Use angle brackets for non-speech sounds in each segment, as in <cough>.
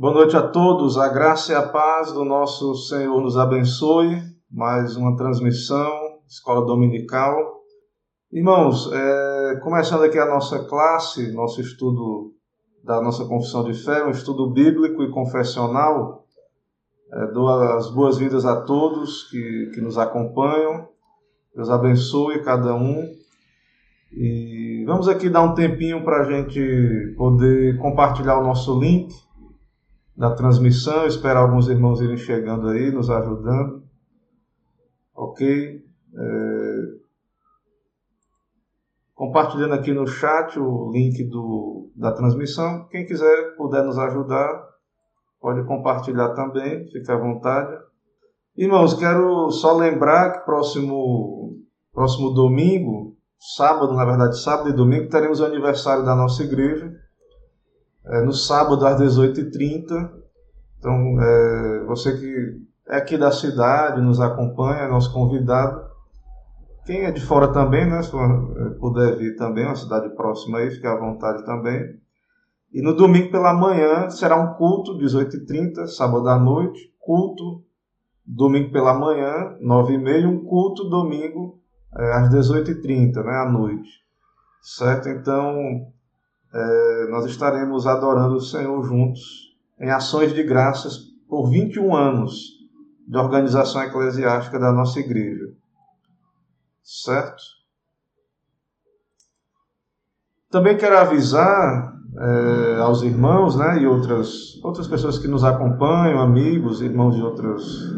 Boa noite a todos, a graça e a paz do nosso Senhor nos abençoe. Mais uma transmissão, escola dominical. Irmãos, é, começando aqui a nossa classe, nosso estudo da nossa confissão de fé, um estudo bíblico e confessional. É, dou as boas-vindas a todos que, que nos acompanham. Deus abençoe cada um. E vamos aqui dar um tempinho para a gente poder compartilhar o nosso link da transmissão, esperar alguns irmãos irem chegando aí, nos ajudando. Ok? É... Compartilhando aqui no chat o link do, da transmissão. Quem quiser, puder nos ajudar, pode compartilhar também, fique à vontade. Irmãos, quero só lembrar que próximo, próximo domingo, sábado, na verdade, sábado e domingo, teremos o aniversário da nossa igreja é, no sábado às 18h30. Então, é, você que é aqui da cidade, nos acompanha, é nosso convidado. Quem é de fora também, né, se é, puder vir também, uma cidade próxima aí, fique à vontade também. E no domingo pela manhã será um culto, 18h30, sábado à noite, culto, domingo pela manhã, 9h30, um culto domingo é, às 18h30, né, à noite. Certo? Então, é, nós estaremos adorando o Senhor juntos em ações de graças por 21 anos de organização eclesiástica da nossa igreja. Certo? Também quero avisar é, aos irmãos né, e outras, outras pessoas que nos acompanham, amigos, irmãos de outros,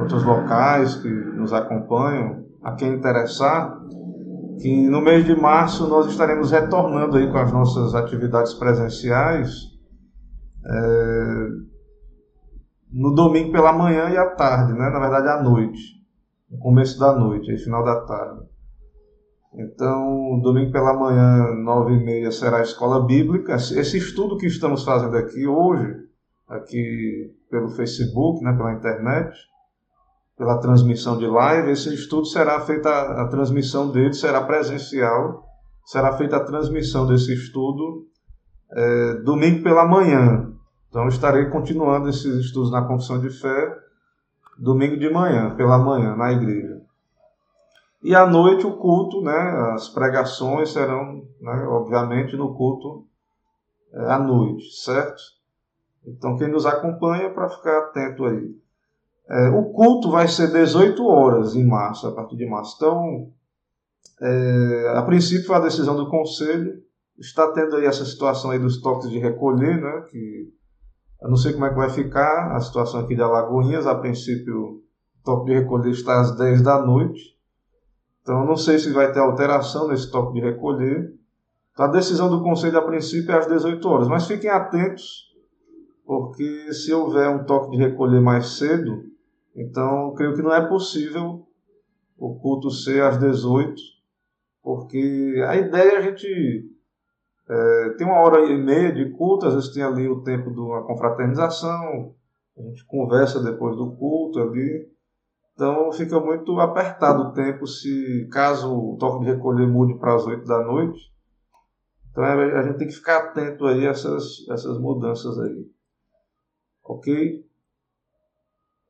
outros locais que nos acompanham, a quem interessar, que no mês de março nós estaremos retornando aí com as nossas atividades presenciais é, no domingo pela manhã e à tarde, né? na verdade à noite, no começo da noite, aí final da tarde. Então, domingo pela manhã, nove e meia, será a escola bíblica. Esse estudo que estamos fazendo aqui hoje, aqui pelo Facebook, né, pela internet, pela transmissão de live. Esse estudo será feita, a transmissão dele será presencial, será feita a transmissão desse estudo é, domingo pela manhã. Então estarei continuando esses estudos na confissão de fé domingo de manhã, pela manhã, na igreja. E à noite o culto, né, as pregações serão, né, obviamente, no culto é, à noite, certo? Então quem nos acompanha para ficar atento aí. É, o culto vai ser 18 horas em março, a partir de março. Então, é, a princípio foi a decisão do conselho. Está tendo aí essa situação aí dos toques de recolher, né? Que eu não sei como é que vai ficar a situação aqui de Alagoinhas. A princípio, o toque de recolher está às 10 da noite. Então, não sei se vai ter alteração nesse toque de recolher. Então, a decisão do conselho, a princípio, é às 18 horas. Mas fiquem atentos, porque se houver um toque de recolher mais cedo, então, creio que não é possível o culto ser às 18, porque a ideia é a gente é, tem uma hora e meia de culto, às vezes tem ali o tempo de uma confraternização, a gente conversa depois do culto ali. Então fica muito apertado o tempo se caso o toque de recolher mude para as 8 da noite. Então a gente tem que ficar atento aí a essas, essas mudanças aí. Ok?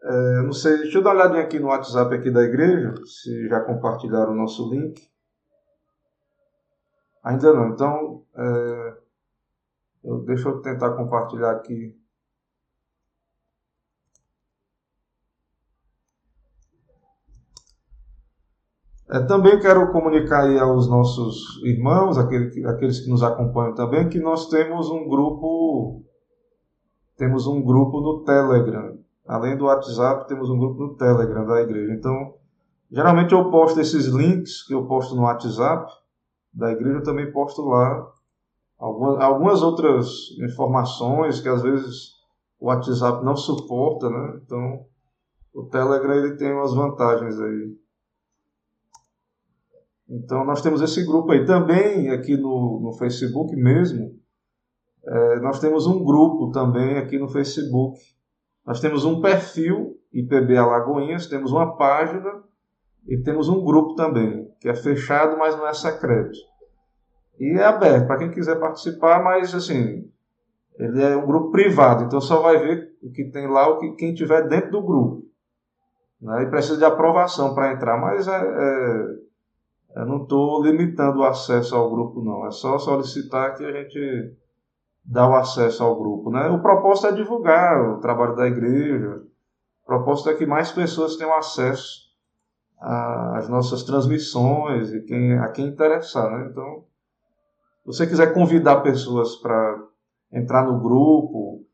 É, não sei, deixa eu dar uma olhadinha aqui no WhatsApp aqui da igreja, se já compartilharam o nosso link. Ainda não, então é, eu, deixa eu tentar compartilhar aqui. É, também quero comunicar aí aos nossos irmãos, aqueles, aqueles que nos acompanham também, que nós temos um grupo, temos um grupo no Telegram. Além do WhatsApp, temos um grupo no Telegram da igreja. Então, geralmente eu posto esses links que eu posto no WhatsApp da igreja, eu também posto lá algumas, algumas outras informações que às vezes o WhatsApp não suporta, né? Então, o Telegram ele tem umas vantagens aí. Então, nós temos esse grupo aí. Também aqui no, no Facebook mesmo, é, nós temos um grupo também aqui no Facebook nós temos um perfil IPB Alagoinhas, temos uma página e temos um grupo também, que é fechado, mas não é secreto. E é aberto para quem quiser participar, mas assim, ele é um grupo privado, então só vai ver o que tem lá o que quem tiver dentro do grupo. Né? E precisa de aprovação para entrar, mas é, é, eu não estou limitando o acesso ao grupo, não. É só solicitar que a gente dá o acesso ao grupo. Né? O propósito é divulgar o trabalho da igreja, o propósito é que mais pessoas tenham acesso às nossas transmissões e quem, a quem interessar. Né? Então, se você quiser convidar pessoas para entrar no grupo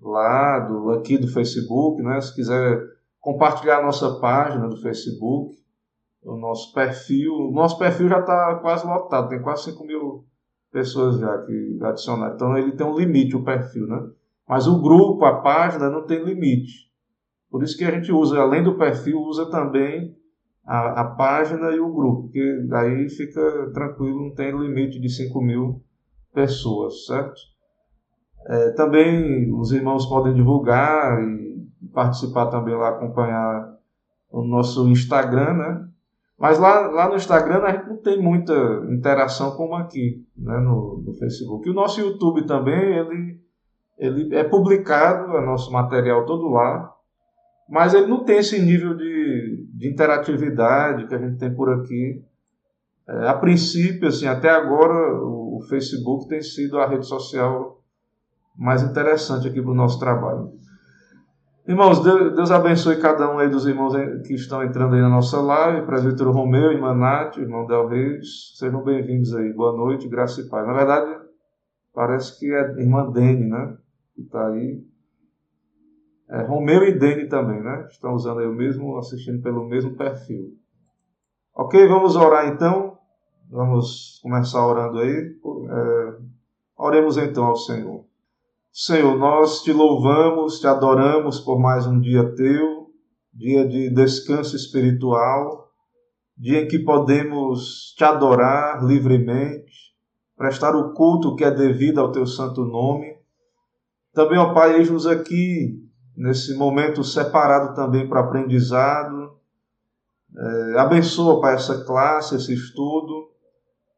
lá do, aqui do Facebook, né? se quiser compartilhar a nossa página do Facebook, o nosso perfil. O nosso perfil já está quase lotado, tem quase 5 mil pessoas já que adicionaram. Então ele tem um limite, o perfil, né? Mas o grupo, a página, não tem limite. Por isso que a gente usa, além do perfil, usa também a, a página e o grupo, porque daí fica tranquilo, não tem limite de 5 mil pessoas, certo? É, também os irmãos podem divulgar e participar também lá, acompanhar o nosso Instagram, né? Mas lá, lá no Instagram a gente não tem muita interação como aqui, né, no, no Facebook. E o nosso YouTube também, ele, ele é publicado, é nosso material todo lá, mas ele não tem esse nível de, de interatividade que a gente tem por aqui. É, a princípio, assim, até agora, o, o Facebook tem sido a rede social mais interessante aqui para o nosso trabalho. Irmãos, Deus abençoe cada um aí dos irmãos que estão entrando aí na nossa live. Presbítero Romeu, irmã Nath, irmão Del Reis, sejam bem-vindos aí. Boa noite, graça e paz. Na verdade, parece que é irmã Dene, né? Que está aí. É, Romeu e Dene também, né? Estão usando aí o mesmo, assistindo pelo mesmo perfil. Ok, vamos orar então. Vamos começar orando aí. É, oremos então ao Senhor. Senhor, nós te louvamos, te adoramos por mais um dia teu, dia de descanso espiritual, dia em que podemos te adorar livremente, prestar o culto que é devido ao teu santo nome. Também, ó Pai, eis-nos aqui nesse momento separado também para aprendizado. É, abençoa, Pai, essa classe, esse estudo,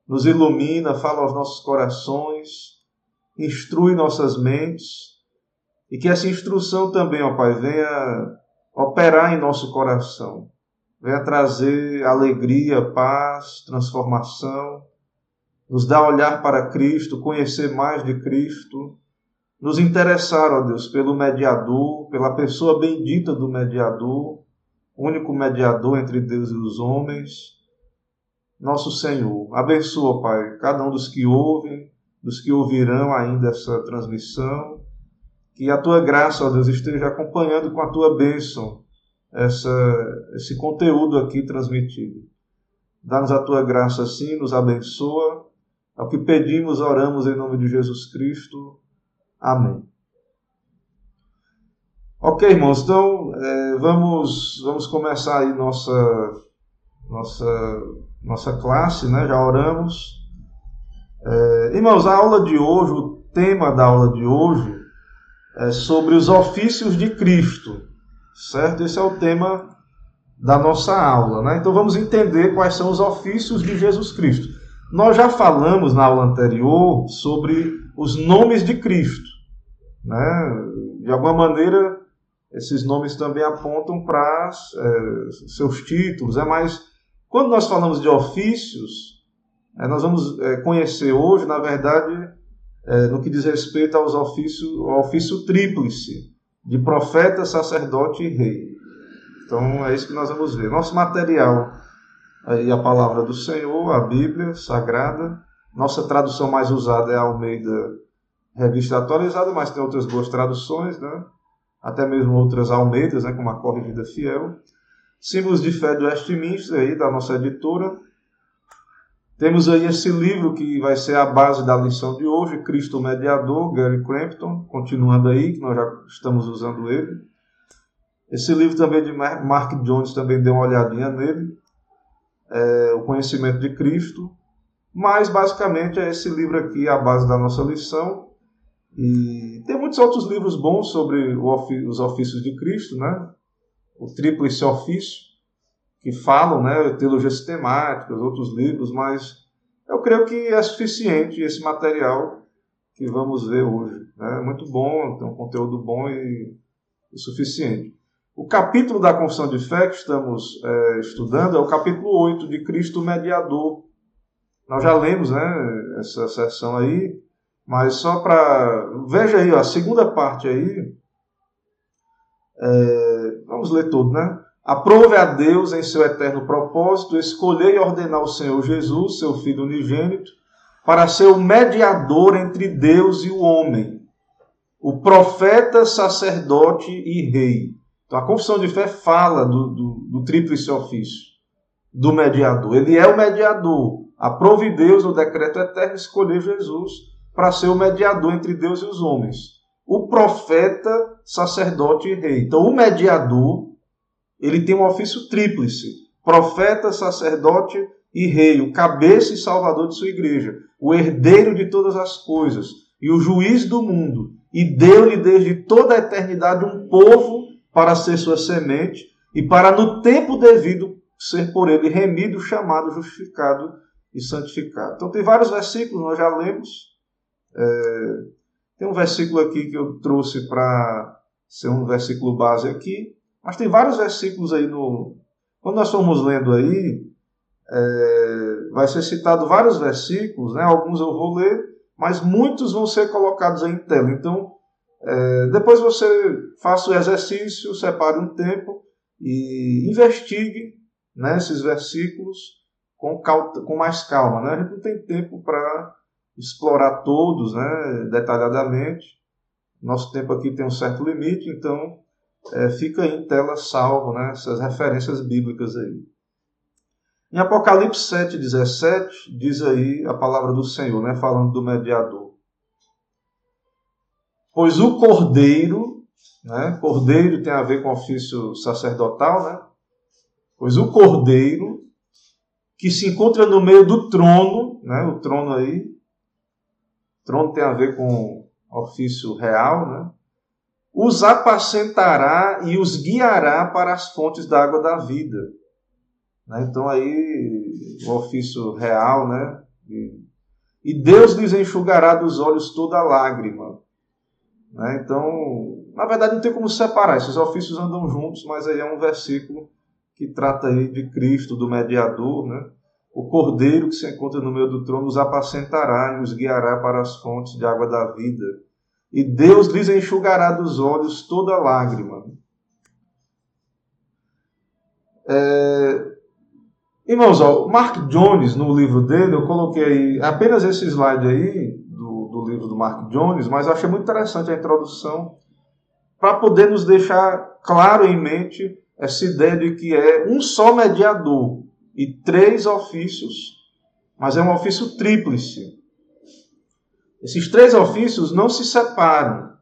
nos ilumina, fala aos nossos corações instrui nossas mentes e que essa instrução também, ó Pai, venha operar em nosso coração, venha trazer alegria, paz, transformação, nos dar olhar para Cristo, conhecer mais de Cristo, nos interessar, ó Deus, pelo mediador, pela pessoa bendita do mediador, único mediador entre Deus e os homens, nosso Senhor. Abençoa, Pai, cada um dos que ouvem, dos que ouvirão ainda essa transmissão. Que a tua graça, ó Deus, esteja acompanhando com a tua bênção essa, esse conteúdo aqui transmitido. Dá-nos a tua graça assim, nos abençoa. É o que pedimos, oramos em nome de Jesus Cristo. Amém. Ok, irmãos, então é, vamos, vamos começar aí nossa, nossa, nossa classe, né? Já oramos. É, irmãos, a aula de hoje, o tema da aula de hoje é sobre os ofícios de Cristo, certo? Esse é o tema da nossa aula, né? Então vamos entender quais são os ofícios de Jesus Cristo. Nós já falamos na aula anterior sobre os nomes de Cristo, né? De alguma maneira, esses nomes também apontam para é, seus títulos, é mais quando nós falamos de ofícios, nós vamos é, conhecer hoje, na verdade, é, no que diz respeito aos ofícios, ao ofício tríplice de profeta, sacerdote e rei. Então é isso que nós vamos ver. Nosso material aí a palavra do Senhor, a Bíblia Sagrada. Nossa tradução mais usada é a Almeida Revista Atualizada, mas tem outras boas traduções, né? Até mesmo outras Almeidas, né? Como a Corrigida Fiel. Símbolos de fé do Westminster aí da nossa editora temos aí esse livro que vai ser a base da lição de hoje, Cristo Mediador, Gary Crampton, continuando aí, que nós já estamos usando ele. Esse livro também de Mark Jones também deu uma olhadinha nele, é, O Conhecimento de Cristo. Mas basicamente é esse livro aqui a base da nossa lição. E tem muitos outros livros bons sobre os ofícios de Cristo, né? O Tríplice Ofício que falam, né, teologia sistemática, outros livros, mas eu creio que é suficiente esse material que vamos ver hoje. né? muito bom, tem um conteúdo bom e, e suficiente. O capítulo da confissão de fé que estamos é, estudando é o capítulo 8 de Cristo Mediador. Nós já lemos né, essa sessão aí, mas só para. Veja aí, ó, a segunda parte aí. É, vamos ler tudo, né? Aprove a Deus em seu eterno propósito escolher e ordenar o Senhor Jesus, seu Filho unigênito, para ser o mediador entre Deus e o homem, o profeta, sacerdote e rei. Então a confissão de fé fala do, do, do tríplice ofício, do mediador. Ele é o mediador. Aprove Deus no decreto eterno escolher Jesus para ser o mediador entre Deus e os homens. O profeta, sacerdote e rei. Então, o mediador, ele tem um ofício tríplice: profeta, sacerdote e rei, o cabeça e salvador de sua igreja, o herdeiro de todas as coisas e o juiz do mundo. E deu-lhe desde toda a eternidade um povo para ser sua semente e para no tempo devido ser por ele remido, chamado, justificado e santificado. Então tem vários versículos, nós já lemos. É, tem um versículo aqui que eu trouxe para ser um versículo base aqui, mas tem vários versículos aí no. Quando nós formos lendo aí, é, vai ser citado vários versículos, né? alguns eu vou ler, mas muitos vão ser colocados aí em tela. Então, é, depois você faça o exercício, separe um tempo e investigue né, esses versículos com, com mais calma. Né? A gente não tem tempo para explorar todos né, detalhadamente. Nosso tempo aqui tem um certo limite, então é, fica em tela salvo né, essas referências bíblicas aí. Em Apocalipse 7,17 diz aí a palavra do Senhor, né, falando do mediador. Pois o cordeiro, né, cordeiro tem a ver com ofício sacerdotal, né? Pois o cordeiro que se encontra no meio do trono, né, o trono aí, trono tem a ver com ofício real, né? Os apacentará e os guiará para as fontes da água da vida. Né? Então aí o ofício real, né? E, Deus lhes enxugará dos olhos toda lágrima. Né? Então, na verdade, não tem como separar. Esses ofícios andam juntos, mas aí é um versículo que trata aí de Cristo, do mediador, né? O cordeiro que se encontra no meio do trono os apacentará e os guiará para as fontes de água da vida. E Deus lhes enxugará dos olhos toda lágrima. É... Irmãos, ó, Mark Jones, no livro dele, eu coloquei apenas esse slide aí, do, do livro do Mark Jones, mas achei muito interessante a introdução, para poder nos deixar claro em mente essa ideia de que é um só mediador e três ofícios, mas é um ofício tríplice. Esses três ofícios não se separam.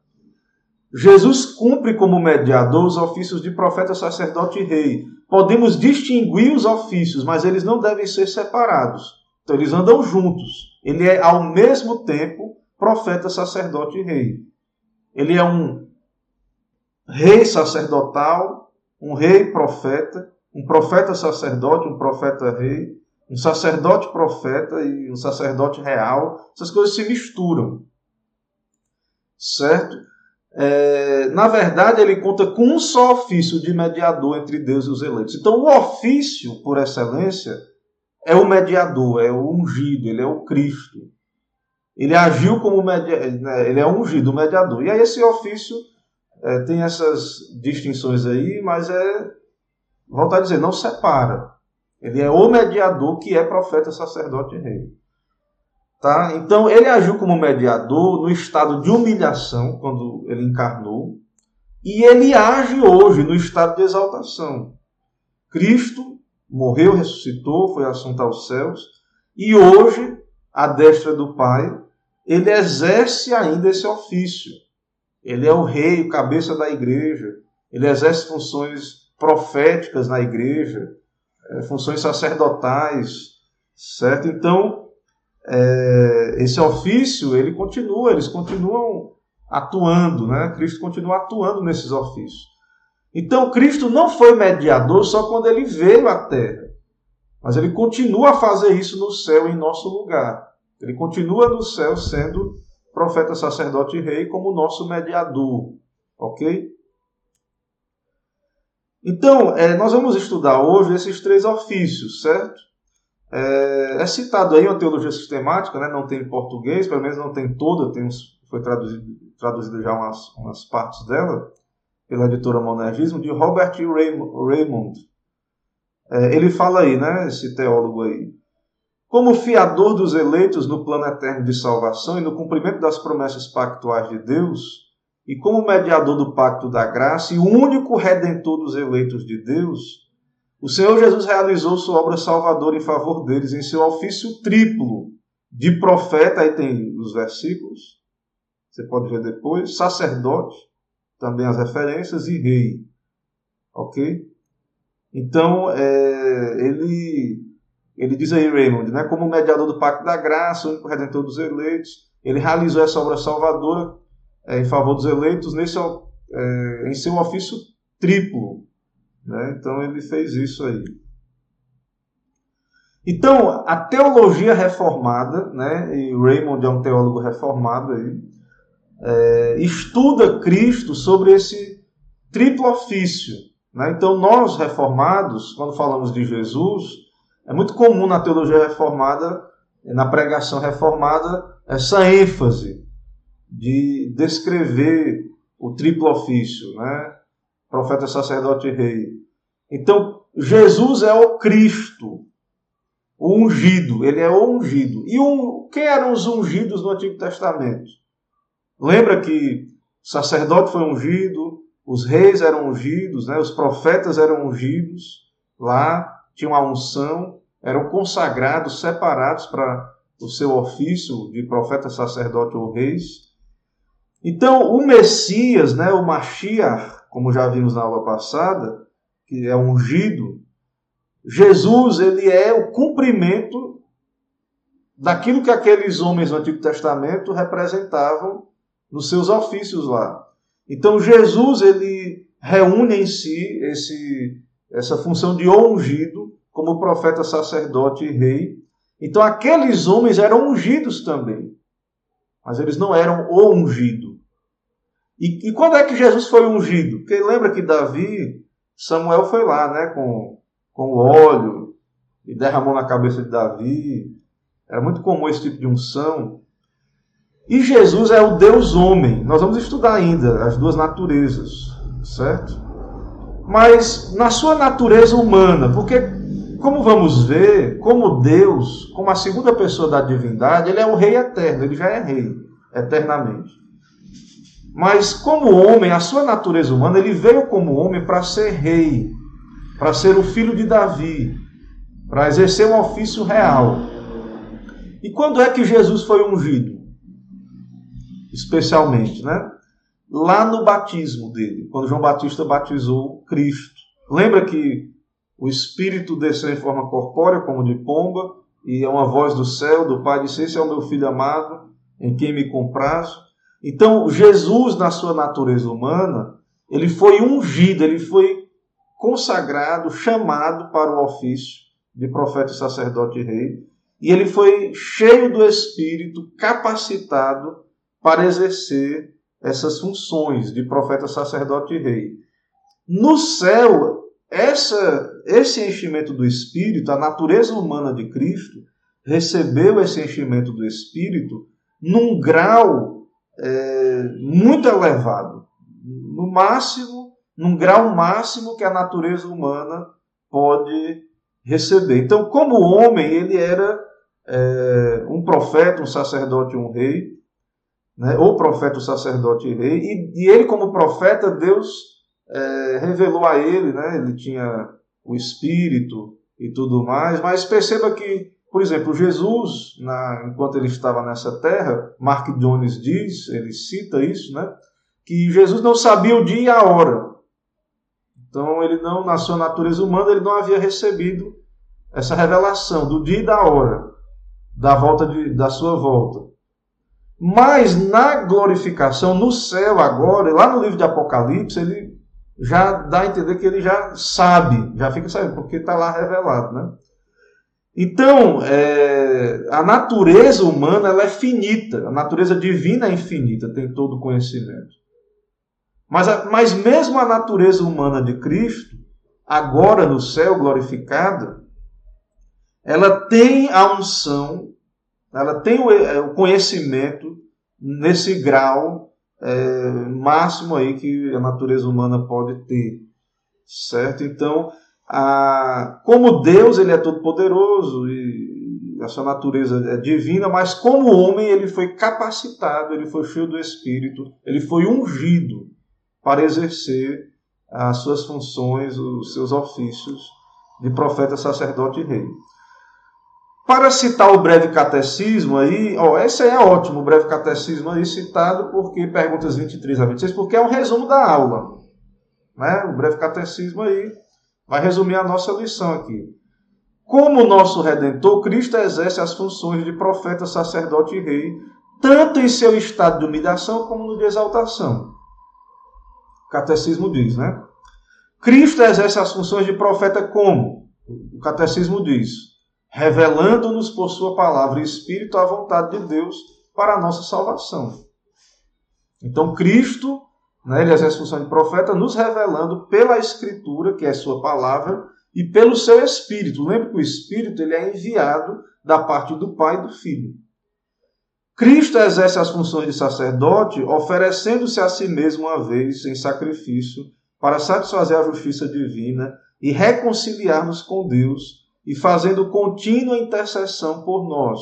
Jesus cumpre como mediador os ofícios de profeta, sacerdote e rei. Podemos distinguir os ofícios, mas eles não devem ser separados. Então eles andam juntos. Ele é ao mesmo tempo profeta, sacerdote e rei. Ele é um rei sacerdotal, um rei profeta, um profeta sacerdote, um profeta rei, um sacerdote profeta e um sacerdote real. Essas coisas se misturam. Certo? É, na verdade, ele conta com um só ofício de mediador entre Deus e os eleitos. Então, o ofício, por excelência, é o mediador, é o ungido, ele é o Cristo. Ele agiu como mediador, né, ele é ungido, o mediador. E aí, esse ofício é, tem essas distinções aí, mas é voltar a dizer, não separa. Ele é o mediador que é profeta, sacerdote e rei. Tá? Então, ele agiu como mediador no estado de humilhação, quando ele encarnou, e ele age hoje no estado de exaltação. Cristo morreu, ressuscitou, foi assunto aos céus, e hoje, à destra do Pai, ele exerce ainda esse ofício. Ele é o rei, o cabeça da igreja, ele exerce funções proféticas na igreja, funções sacerdotais, certo? Então, é, esse ofício, ele continua, eles continuam atuando, né? Cristo continua atuando nesses ofícios. Então, Cristo não foi mediador só quando ele veio à terra, mas ele continua a fazer isso no céu em nosso lugar. Ele continua no céu sendo profeta, sacerdote e rei, como nosso mediador. Ok? Então, é, nós vamos estudar hoje esses três ofícios, certo? É, é, citado aí uma teologia sistemática, né? não tem em português, pelo menos não tem toda, tem uns, foi traduzido, traduzido já umas, umas partes dela, pela editora Monergismo, de Robert Raymond. É, ele fala aí, né, esse teólogo aí, como fiador dos eleitos no plano eterno de salvação e no cumprimento das promessas pactuais de Deus, e como mediador do pacto da graça e único redentor dos eleitos de Deus, o Senhor Jesus realizou sua obra salvadora em favor deles em seu ofício triplo de profeta, aí tem os versículos, você pode ver depois, sacerdote, também as referências, e rei. Ok? Então, é, ele ele diz aí, Raymond, né, como mediador do pacto da graça, o único redentor dos eleitos, ele realizou essa obra salvadora é, em favor dos eleitos nesse, é, em seu ofício triplo. Né? Então ele fez isso aí. Então, a teologia reformada, né, e Raymond é um teólogo reformado aí, é, estuda Cristo sobre esse triplo ofício. Né? Então, nós reformados, quando falamos de Jesus, é muito comum na teologia reformada, na pregação reformada, essa ênfase de descrever o triplo ofício, né? Profeta, sacerdote e rei. Então, Jesus é o Cristo, o ungido, ele é o ungido. E um, quem eram os ungidos no Antigo Testamento? Lembra que o sacerdote foi ungido, os reis eram ungidos, né? os profetas eram ungidos lá, tinham a unção, eram consagrados, separados para o seu ofício de profeta, sacerdote ou reis. Então, o Messias, né, o Mashiach, como já vimos na aula passada, que é ungido, Jesus, ele é o cumprimento daquilo que aqueles homens do Antigo Testamento representavam nos seus ofícios lá. Então, Jesus, ele reúne em si esse, essa função de ungido, como profeta, sacerdote e rei. Então, aqueles homens eram ungidos também, mas eles não eram o ungido. E, e, quando é que Jesus foi ungido? Porque lembra que Davi, Samuel foi lá, né, com, com óleo e derramou na cabeça de Davi. Era muito comum esse tipo de unção. E Jesus é o Deus homem. Nós vamos estudar ainda as duas naturezas, certo? Mas na sua natureza humana, porque como vamos ver, como Deus, como a segunda pessoa da divindade, ele é o rei eterno, ele já é rei eternamente. Mas como homem, a sua natureza humana, ele veio como homem para ser rei, para ser o filho de Davi, para exercer um ofício real. E quando é que Jesus foi ungido? Especialmente, né? Lá no batismo dele, quando João Batista batizou Cristo. Lembra que o Espírito desceu em forma corpórea, como de pomba, e é uma voz do céu, do Pai, disse: Esse é o meu filho amado, em quem me comprazo. Então, Jesus, na sua natureza humana, ele foi ungido, ele foi consagrado, chamado para o ofício de profeta, sacerdote e rei, e ele foi cheio do Espírito, capacitado para exercer essas funções de profeta, sacerdote e rei. No céu, essa, esse enchimento do Espírito, a natureza humana de Cristo, recebeu esse enchimento do Espírito num grau é, muito elevado, no máximo, num grau máximo que a natureza humana pode receber. Então, como homem, ele era é, um profeta, um sacerdote, um rei, né? ou profeta, um sacerdote e rei, e, e ele, como profeta, Deus é, revelou a ele, né? ele tinha o Espírito e tudo mais, mas perceba que por exemplo, Jesus, na, enquanto ele estava nessa terra, Mark Jones diz, ele cita isso, né? Que Jesus não sabia o dia e a hora. Então, ele não, na sua natureza humana, ele não havia recebido essa revelação do dia e da hora, da volta de, da sua volta. Mas na glorificação, no céu agora, lá no livro de Apocalipse, ele já dá a entender que ele já sabe, já fica sabendo, porque está lá revelado, né? Então, é, a natureza humana ela é finita, a natureza divina é infinita, tem todo o conhecimento. Mas, mas mesmo a natureza humana de Cristo, agora no céu glorificada, ela tem a unção, ela tem o, é, o conhecimento nesse grau é, máximo aí que a natureza humana pode ter, certo? Então, como Deus ele é todo poderoso e a sua natureza é divina, mas como homem ele foi capacitado, ele foi cheio do Espírito, ele foi ungido para exercer as suas funções, os seus ofícios de profeta, sacerdote e rei. Para citar o breve catecismo aí, ó, esse aí é ótimo, o breve catecismo aí citado porque perguntas 23 a 26, porque é um resumo da aula. Né? O breve catecismo aí vai resumir a nossa lição aqui. Como nosso redentor, Cristo exerce as funções de profeta, sacerdote e rei, tanto em seu estado de humilhação como no de exaltação. O catecismo diz, né? Cristo exerce as funções de profeta como? O catecismo diz, revelando-nos por sua palavra e espírito a vontade de Deus para a nossa salvação. Então, Cristo, né, ele exerce a função de profeta, nos revelando pela Escritura, que é sua palavra, e pelo seu Espírito. Lembre que o Espírito ele é enviado da parte do Pai e do Filho. Cristo exerce as funções de sacerdote, oferecendo-se a si mesmo uma vez em sacrifício para satisfazer a justiça divina e reconciliar-nos com Deus e fazendo contínua intercessão por nós.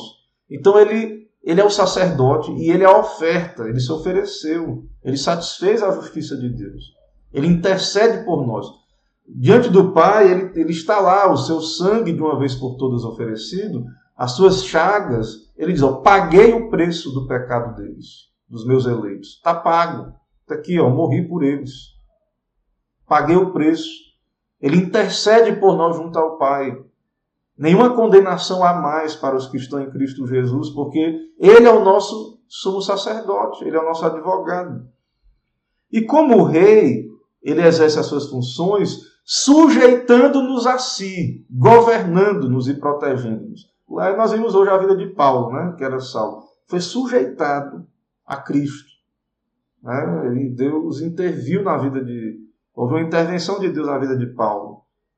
Então ele, ele é o sacerdote e ele é a oferta, ele se ofereceu, ele satisfez a justiça de Deus. Ele intercede por nós. Diante do Pai, ele, ele está lá, o seu sangue de uma vez por todas oferecido, as suas chagas, ele diz: ó, paguei o preço do pecado deles, dos meus eleitos. Está pago. Está aqui, ó, morri por eles. Paguei o preço. Ele intercede por nós junto ao Pai. Nenhuma condenação há mais para os que estão em Cristo Jesus, porque Ele é o nosso sumo sacerdote, Ele é o nosso advogado. E como rei, Ele exerce as suas funções sujeitando-nos a si, governando-nos e protegendo-nos. Lá nós vimos hoje a vida de Paulo, né, que era Saulo. Foi sujeitado a Cristo. Né? Ele, Deus interviu na vida de. Houve uma intervenção de Deus na vida de Paulo.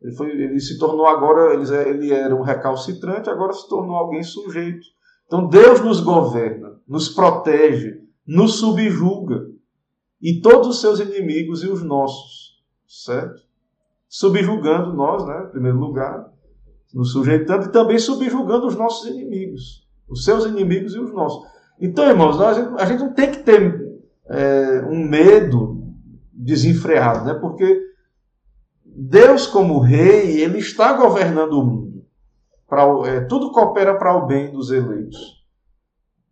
Ele, foi, ele se tornou agora, ele, ele era um recalcitrante, agora se tornou alguém sujeito. Então Deus nos governa, nos protege, nos subjuga. E todos os seus inimigos e os nossos, certo? Subjugando nós, né, em primeiro lugar, nos sujeitando e também subjugando os nossos inimigos, os seus inimigos e os nossos. Então, irmãos, nós, a gente não tem que ter é, um medo desenfreado, né? porque Deus, como rei, ele está governando o mundo. Pra, é, tudo coopera para o bem dos eleitos.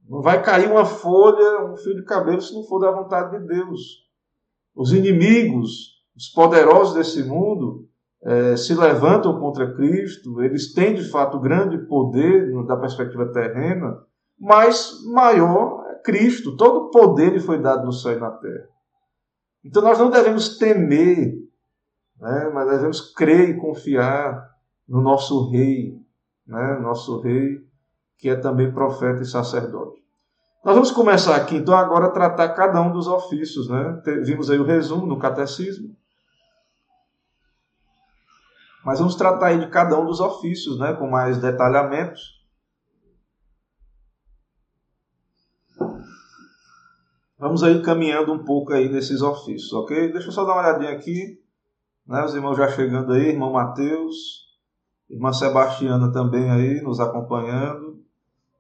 Não vai cair uma folha, um fio de cabelo, se não for da vontade de Deus. Os inimigos, os poderosos desse mundo, é, se levantam contra Cristo, eles têm de fato grande poder da perspectiva terrena, mas maior é Cristo. Todo o poder lhe foi dado no céu e na terra. Então nós não devemos temer né? mas devemos crer e confiar no nosso Rei, né? nosso Rei, que é também profeta e sacerdote. Nós vamos começar aqui, então, agora a tratar cada um dos ofícios. Né? Vimos aí o resumo no catecismo. Mas vamos tratar aí de cada um dos ofícios, né? com mais detalhamentos. Vamos aí caminhando um pouco aí nesses ofícios, ok? Deixa eu só dar uma olhadinha aqui. Né? Os irmãos já chegando aí, irmão Mateus, irmã Sebastiana também aí nos acompanhando,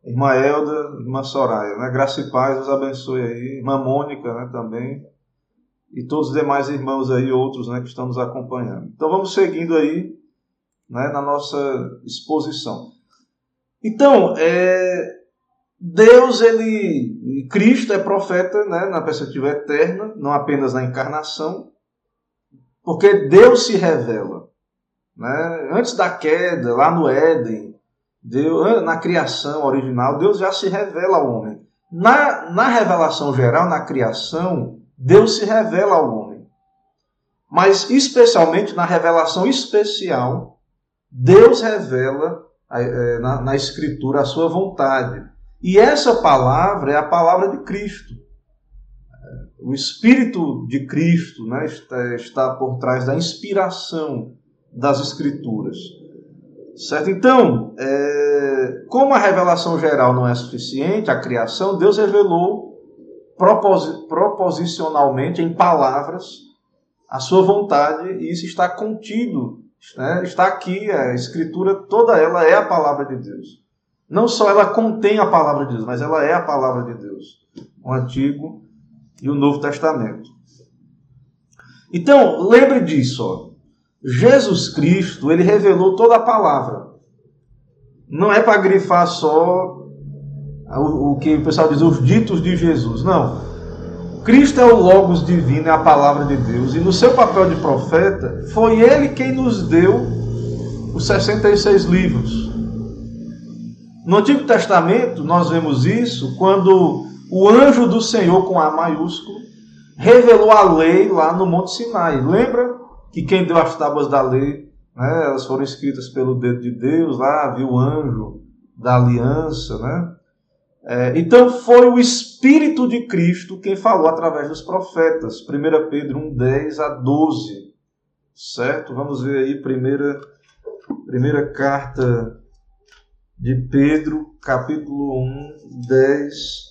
irmã Elda, irmã Soraya, né? Graça e paz, os abençoe aí, irmã Mônica, né, também, e todos os demais irmãos aí, outros, né, que estão nos acompanhando. Então vamos seguindo aí, né, na nossa exposição. Então, é, Deus, ele, Cristo é profeta, né, na perspectiva eterna, não apenas na encarnação, porque Deus se revela. Né? Antes da queda, lá no Éden, Deus, na criação original, Deus já se revela ao homem. Na, na revelação geral, na criação, Deus se revela ao homem. Mas, especialmente na revelação especial, Deus revela é, na, na Escritura a sua vontade. E essa palavra é a palavra de Cristo. O Espírito de Cristo né, está, está por trás da inspiração das Escrituras. Certo? Então, é, como a revelação geral não é suficiente, a criação, Deus revelou propos, proposicionalmente em palavras a sua vontade e isso está contido, né? está aqui, a Escritura toda ela é a palavra de Deus. Não só ela contém a palavra de Deus, mas ela é a palavra de Deus. O Antigo e o Novo Testamento. Então, lembre disso. Ó. Jesus Cristo, ele revelou toda a palavra. Não é para grifar só o, o que o pessoal diz, os ditos de Jesus. Não. Cristo é o Logos divino, é a palavra de Deus. E no seu papel de profeta, foi ele quem nos deu os 66 livros. No Antigo Testamento, nós vemos isso quando o anjo do Senhor, com A maiúsculo, revelou a lei lá no Monte Sinai. Lembra que quem deu as tábuas da lei, né, elas foram escritas pelo dedo de Deus, lá viu o anjo da aliança, né? É, então foi o Espírito de Cristo quem falou através dos profetas. 1 Pedro 1, 10 a 12. Certo? Vamos ver aí, primeira, primeira carta de Pedro, capítulo 1, 10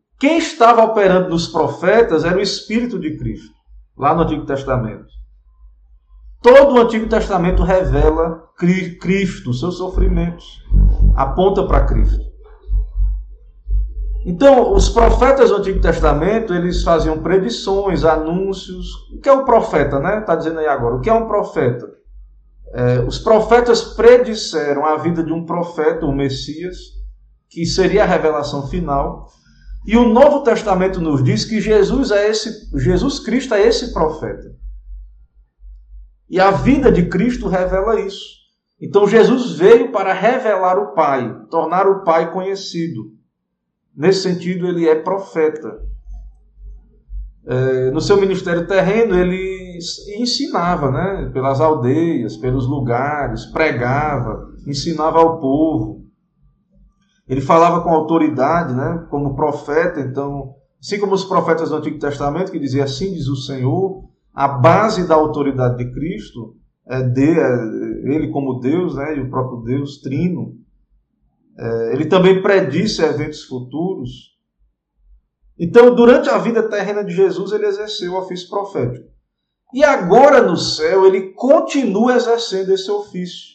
quem estava operando nos profetas era o Espírito de Cristo, lá no Antigo Testamento. Todo o Antigo Testamento revela Cristo, seus sofrimentos, aponta para Cristo. Então, os profetas do Antigo Testamento, eles faziam predições, anúncios. O que é o profeta, né? Está dizendo aí agora. O que é um profeta? É, os profetas predisseram a vida de um profeta, o Messias, que seria a revelação final. E o Novo Testamento nos diz que Jesus é esse, Jesus Cristo é esse profeta. E a vida de Cristo revela isso. Então Jesus veio para revelar o Pai, tornar o Pai conhecido. Nesse sentido, ele é profeta. É, no seu ministério terreno, ele ensinava, né, pelas aldeias, pelos lugares, pregava, ensinava ao povo. Ele falava com autoridade, né? Como profeta, então, assim como os profetas do Antigo Testamento que diziam assim diz o Senhor, a base da autoridade de Cristo é, de, é ele como Deus, né? E o próprio Deus trino. É, ele também predisse eventos futuros. Então, durante a vida terrena de Jesus, ele exerceu o ofício profético. E agora no céu, ele continua exercendo esse ofício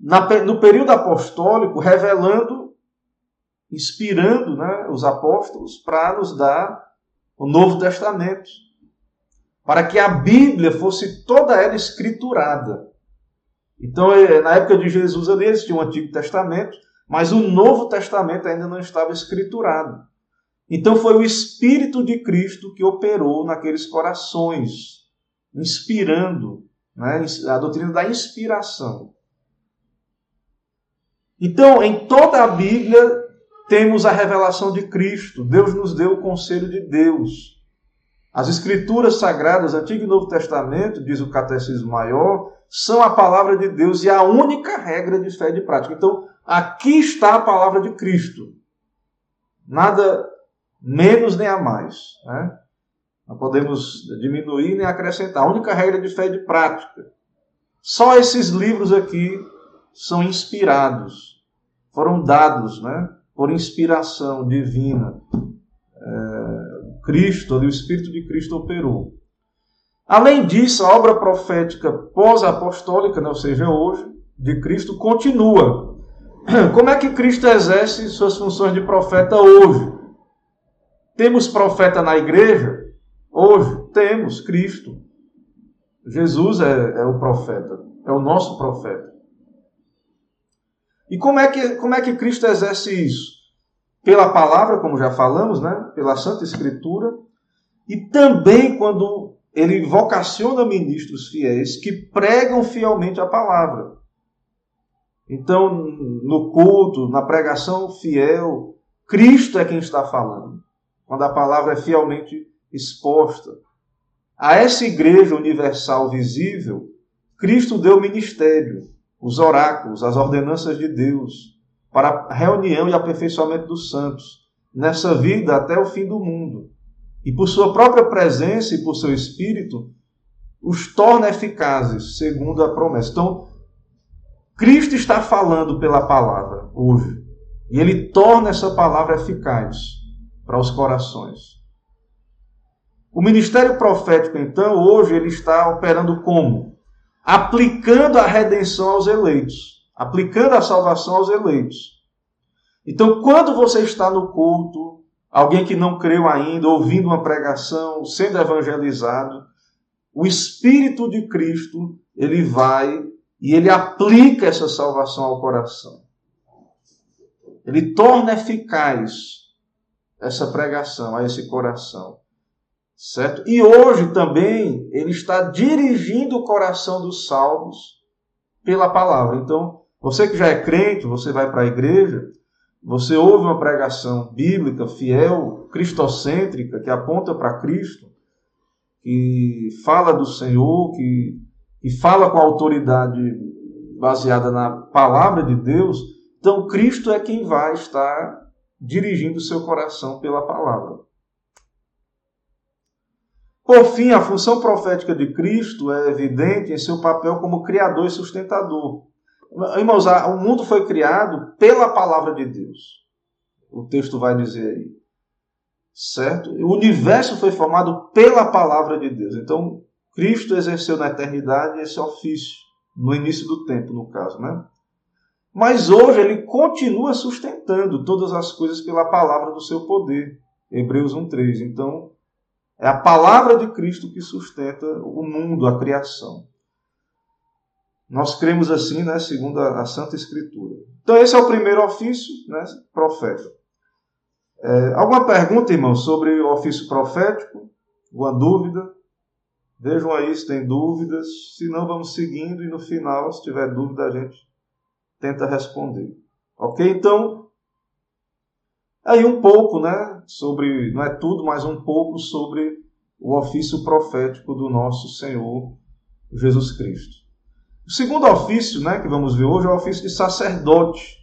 no período apostólico, revelando, inspirando né, os apóstolos para nos dar o Novo Testamento. Para que a Bíblia fosse toda ela escriturada. Então, é, na época de Jesus ali, existia o Antigo Testamento, mas o Novo Testamento ainda não estava escriturado. Então, foi o Espírito de Cristo que operou naqueles corações, inspirando né, a doutrina da inspiração. Então, em toda a Bíblia, temos a revelação de Cristo. Deus nos deu o conselho de Deus. As Escrituras Sagradas, Antigo e Novo Testamento, diz o Catecismo Maior, são a palavra de Deus e a única regra de fé e de prática. Então, aqui está a palavra de Cristo. Nada menos nem a mais. Né? Não podemos diminuir nem acrescentar. A única regra de fé e de prática. Só esses livros aqui são inspirados, foram dados né, por inspiração divina. É, Cristo, o Espírito de Cristo operou. Além disso, a obra profética pós-apostólica, né, ou seja, hoje, de Cristo, continua. <clears throat> Como é que Cristo exerce suas funções de profeta hoje? Temos profeta na igreja? Hoje, temos Cristo. Jesus é, é o profeta, é o nosso profeta. E como é que, como é que Cristo exerce isso? Pela palavra, como já falamos, né? pela Santa Escritura, e também quando ele vocaciona ministros fiéis que pregam fielmente a palavra. Então, no culto, na pregação fiel, Cristo é quem está falando. Quando a palavra é fielmente exposta. A essa igreja universal visível, Cristo deu ministério, os oráculos, as ordenanças de Deus, para a reunião e aperfeiçoamento dos santos, nessa vida até o fim do mundo. E por sua própria presença e por seu espírito, os torna eficazes, segundo a promessa. Então, Cristo está falando pela palavra hoje. E ele torna essa palavra eficaz para os corações. O ministério profético, então, hoje ele está operando como? Aplicando a redenção aos eleitos, aplicando a salvação aos eleitos. Então, quando você está no culto, alguém que não creu ainda, ouvindo uma pregação, sendo evangelizado, o Espírito de Cristo, ele vai e ele aplica essa salvação ao coração. Ele torna eficaz essa pregação a esse coração. Certo? E hoje também ele está dirigindo o coração dos salvos pela palavra. Então, você que já é crente, você vai para a igreja, você ouve uma pregação bíblica, fiel, cristocêntrica, que aponta para Cristo, que fala do Senhor, que e fala com a autoridade baseada na palavra de Deus, então Cristo é quem vai estar dirigindo o seu coração pela palavra. Por fim, a função profética de Cristo é evidente em seu papel como criador e sustentador. Irmãos, o mundo foi criado pela palavra de Deus. O texto vai dizer aí. Certo? O universo foi formado pela palavra de Deus. Então, Cristo exerceu na eternidade esse ofício, no início do tempo, no caso, né? Mas hoje ele continua sustentando todas as coisas pela palavra do seu poder. Hebreus 1:3. Então, é a palavra de Cristo que sustenta o mundo, a criação. Nós cremos assim, né, segundo a, Santa Escritura. Então, esse é o primeiro ofício, né, profeta. É, alguma pergunta, irmão, sobre o ofício profético? Alguma dúvida? Vejam aí se tem dúvidas. Se não, vamos seguindo e no final, se tiver dúvida, a gente tenta responder. Ok? Então, aí um pouco, né? Sobre, não é tudo, mas um pouco sobre o ofício profético do nosso Senhor Jesus Cristo. O segundo ofício, né, que vamos ver hoje é o ofício de sacerdote.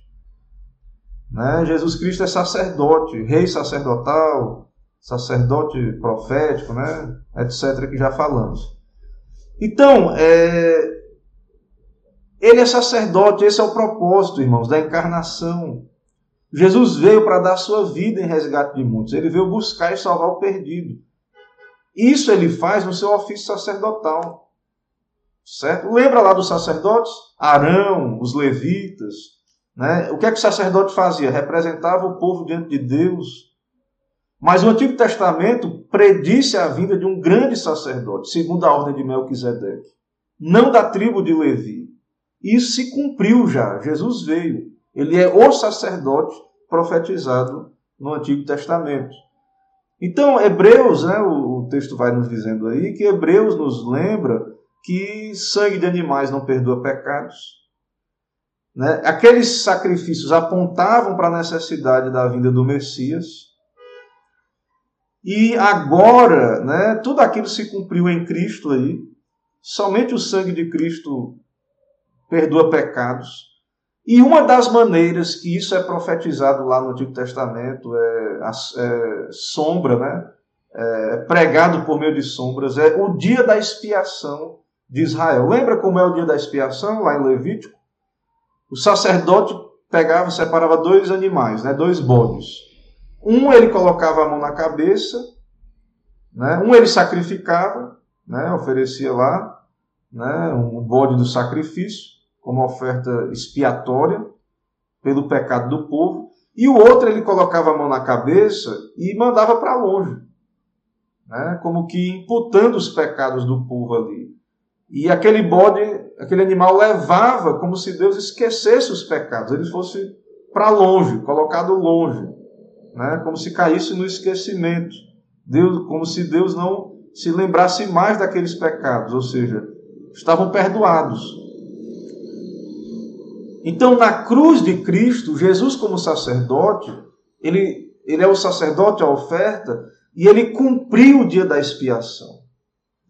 Né? Jesus Cristo é sacerdote, rei sacerdotal, sacerdote profético, né? etc., que já falamos. Então, é... ele é sacerdote, esse é o propósito, irmãos, da encarnação. Jesus veio para dar sua vida em resgate de muitos, ele veio buscar e salvar o perdido. Isso ele faz no seu ofício sacerdotal. Certo? Lembra lá dos sacerdotes? Arão, os levitas. Né? O que é que o sacerdote fazia? Representava o povo diante de Deus mas o Antigo Testamento predisse a vinda de um grande sacerdote, segundo a ordem de Melquisedeque, não da tribo de Levi. Isso se cumpriu já. Jesus veio. Ele é o sacerdote profetizado no Antigo Testamento. Então, Hebreus, né, o texto vai nos dizendo aí, que Hebreus nos lembra que sangue de animais não perdoa pecados. Né? Aqueles sacrifícios apontavam para a necessidade da vinda do Messias. E agora, né, tudo aquilo se cumpriu em Cristo aí. Somente o sangue de Cristo perdoa pecados. E uma das maneiras que isso é profetizado lá no Antigo Testamento é, é sombra, né? É, pregado por meio de sombras, é o dia da expiação de Israel. Lembra como é o dia da expiação lá em Levítico? O sacerdote pegava, separava dois animais, né, dois bodes. Um ele colocava a mão na cabeça, né? um ele sacrificava, né? oferecia lá né? um bode do sacrifício, como oferta expiatória pelo pecado do povo, e o outro ele colocava a mão na cabeça e mandava para longe, né? como que imputando os pecados do povo ali. E aquele bode aquele animal levava como se Deus esquecesse os pecados, ele fosse para longe, colocado longe, né? como se caísse no esquecimento, Deus, como se Deus não se lembrasse mais daqueles pecados, ou seja, estavam perdoados. Então, na cruz de Cristo, Jesus, como sacerdote, ele, ele é o sacerdote, a oferta, e ele cumpriu o dia da expiação.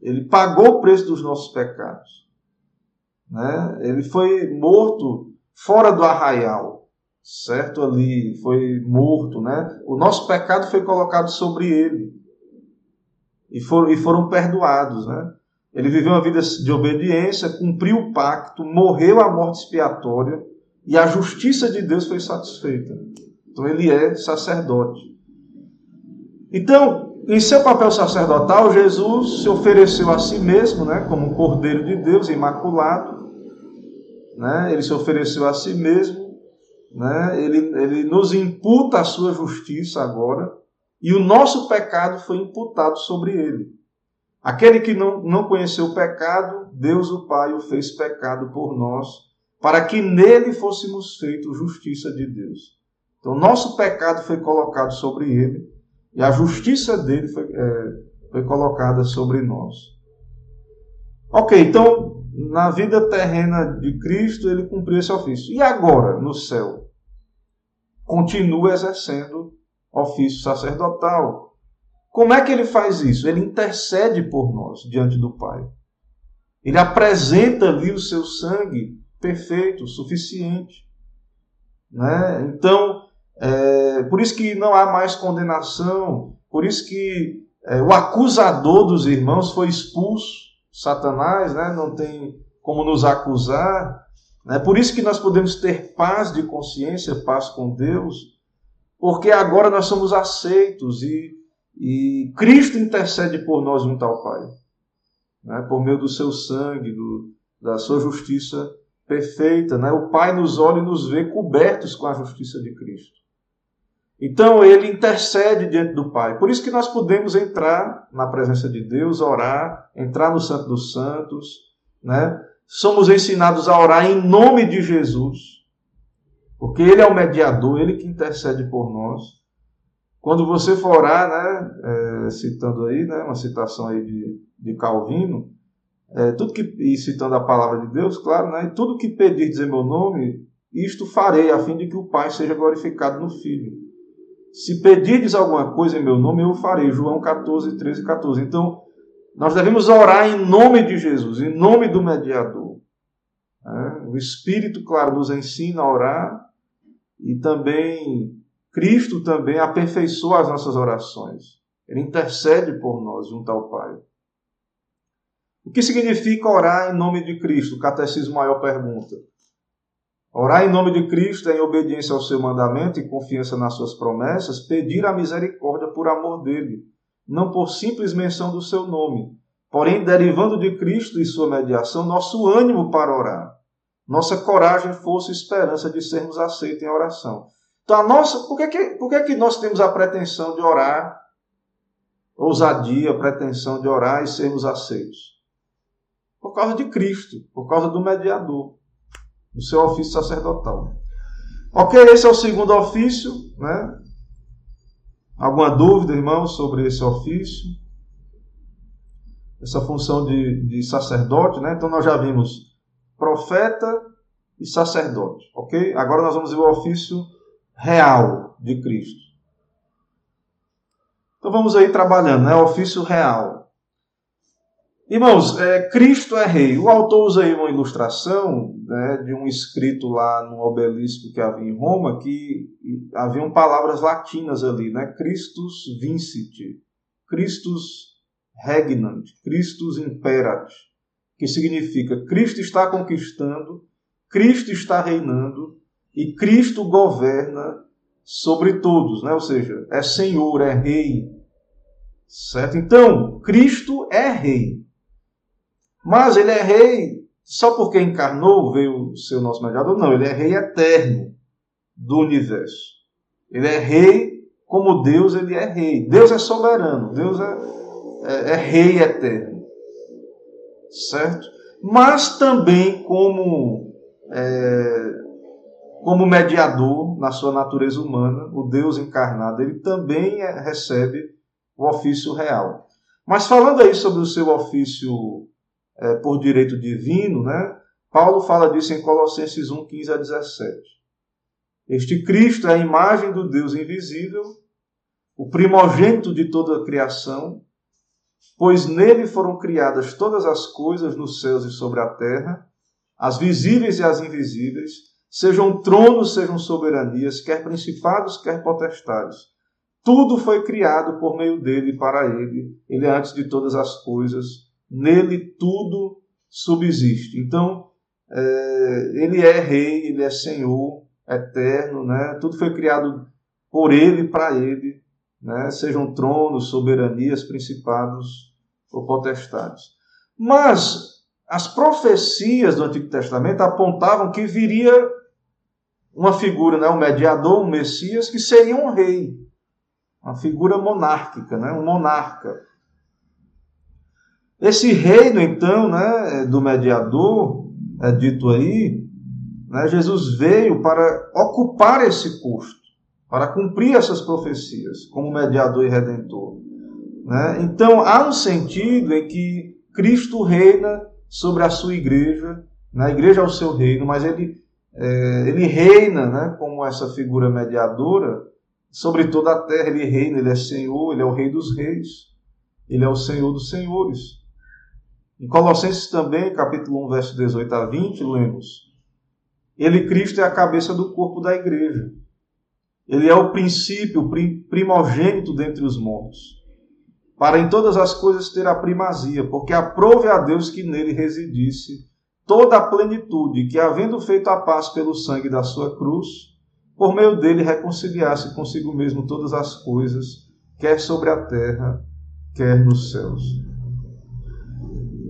Ele pagou o preço dos nossos pecados. Né? Ele foi morto fora do arraial, certo? Ali, foi morto. Né? O nosso pecado foi colocado sobre ele. E, e foram perdoados. Né? Ele viveu uma vida de obediência, cumpriu o pacto, morreu a morte expiatória e a justiça de Deus foi satisfeita. Então ele é sacerdote. Então, em seu papel sacerdotal, Jesus se ofereceu a si mesmo, né, como Cordeiro de Deus imaculado. Né, ele se ofereceu a si mesmo. Né, ele, ele nos imputa a sua justiça agora. E o nosso pecado foi imputado sobre ele. Aquele que não, não conheceu o pecado, Deus o Pai o fez pecado por nós, para que nele fôssemos feitos justiça de Deus. Então, nosso pecado foi colocado sobre ele e a justiça dele foi, é, foi colocada sobre nós. Ok, então, na vida terrena de Cristo, ele cumpriu esse ofício. E agora, no céu? Continua exercendo ofício sacerdotal. Como é que ele faz isso? Ele intercede por nós diante do Pai. Ele apresenta ali o seu sangue perfeito, suficiente. Né? Então, é, por isso que não há mais condenação, por isso que é, o acusador dos irmãos foi expulso, Satanás, né? não tem como nos acusar. Né? Por isso que nós podemos ter paz de consciência, paz com Deus, porque agora nós somos aceitos e, e Cristo intercede por nós junto ao Pai, né? por meio do seu sangue, do, da sua justiça perfeita. Né? O Pai nos olha e nos vê cobertos com a justiça de Cristo. Então ele intercede diante do Pai. Por isso que nós podemos entrar na presença de Deus, orar, entrar no Santo dos Santos, né? Somos ensinados a orar em nome de Jesus, porque Ele é o mediador, Ele que intercede por nós. Quando você for orar, né, é, citando aí, né, uma citação aí de, de Calvino, é, tudo que, e citando a palavra de Deus, claro, né, tudo que pedir dizer meu nome, isto farei, a fim de que o Pai seja glorificado no Filho. Se pedirdes alguma coisa em meu nome, eu farei. João 14, 13 e 14. Então, nós devemos orar em nome de Jesus, em nome do mediador. É, o Espírito, claro, nos ensina a orar e também Cristo também aperfeiçoa as nossas orações. Ele intercede por nós junto ao Pai. O que significa orar em nome de Cristo? O Catecismo Maior pergunta. Orar em nome de Cristo é em obediência ao seu mandamento e confiança nas suas promessas, pedir a misericórdia por amor dele, não por simples menção do seu nome, porém derivando de Cristo e sua mediação nosso ânimo para orar, nossa coragem, força e esperança de sermos aceitos em oração. Então, a nossa, por que, que, por que, que nós temos a pretensão de orar, ousadia, pretensão de orar e sermos aceitos? Por causa de Cristo, por causa do mediador do seu ofício sacerdotal. Ok, esse é o segundo ofício, né? Alguma dúvida, irmão, sobre esse ofício? Essa função de, de sacerdote, né? Então nós já vimos profeta e sacerdote, ok? Agora nós vamos ver o ofício real de Cristo. Então vamos aí trabalhando, né? Ofício real. Irmãos, é, Cristo é rei. O autor usa aí uma ilustração né, de um escrito lá no obelisco que havia em Roma, que haviam palavras latinas ali, né? Christus vincit, Christus regnant, Christus imperat, que significa Cristo está conquistando, Cristo está reinando e Cristo governa sobre todos, né? Ou seja, é Senhor, é rei. Certo? Então, Cristo é rei. Mas ele é rei só porque encarnou, veio ser o nosso mediador? Não, ele é rei eterno do universo. Ele é rei como Deus, ele é rei. Deus é soberano, Deus é, é, é rei eterno. Certo? mas também como, é, como mediador na sua natureza humana, o Deus encarnado, ele também é, recebe o ofício real. Mas falando aí sobre o seu ofício é, por direito divino, né, Paulo fala disso em Colossenses 1, 15 a 17. Este Cristo é a imagem do Deus invisível, o primogênito de toda a criação, pois nele foram criadas todas as coisas nos céus e sobre a terra, as visíveis e as invisíveis, sejam tronos, sejam soberanias, quer principados, quer potestades. Tudo foi criado por meio dele e para ele. Ele é antes de todas as coisas. Nele tudo subsiste. Então, é, ele é rei, ele é senhor eterno, né? Tudo foi criado por ele para ele né? sejam tronos, soberanias, principados ou potestades. Mas as profecias do Antigo Testamento apontavam que viria uma figura, né? um mediador, um Messias, que seria um rei, uma figura monárquica, né? um monarca. Esse reino, então, né, do mediador, é dito aí, né, Jesus veio para ocupar esse posto para cumprir essas profecias como mediador e redentor. Né? Então, há um sentido em que Cristo reina sobre a sua igreja, na né? igreja é o seu reino, mas ele, é, ele reina né, como essa figura mediadora sobre toda a terra. Ele reina, ele é Senhor, ele é o Rei dos Reis, ele é o Senhor dos Senhores. Em Colossenses também, capítulo 1, verso 18 a 20, lemos: Ele, Cristo, é a cabeça do corpo da igreja ele é o princípio primogênito dentre os mortos, para em todas as coisas ter a primazia, porque aprove a Deus que nele residisse toda a plenitude, que havendo feito a paz pelo sangue da sua cruz, por meio dele reconciliasse consigo mesmo todas as coisas, quer sobre a terra, quer nos céus.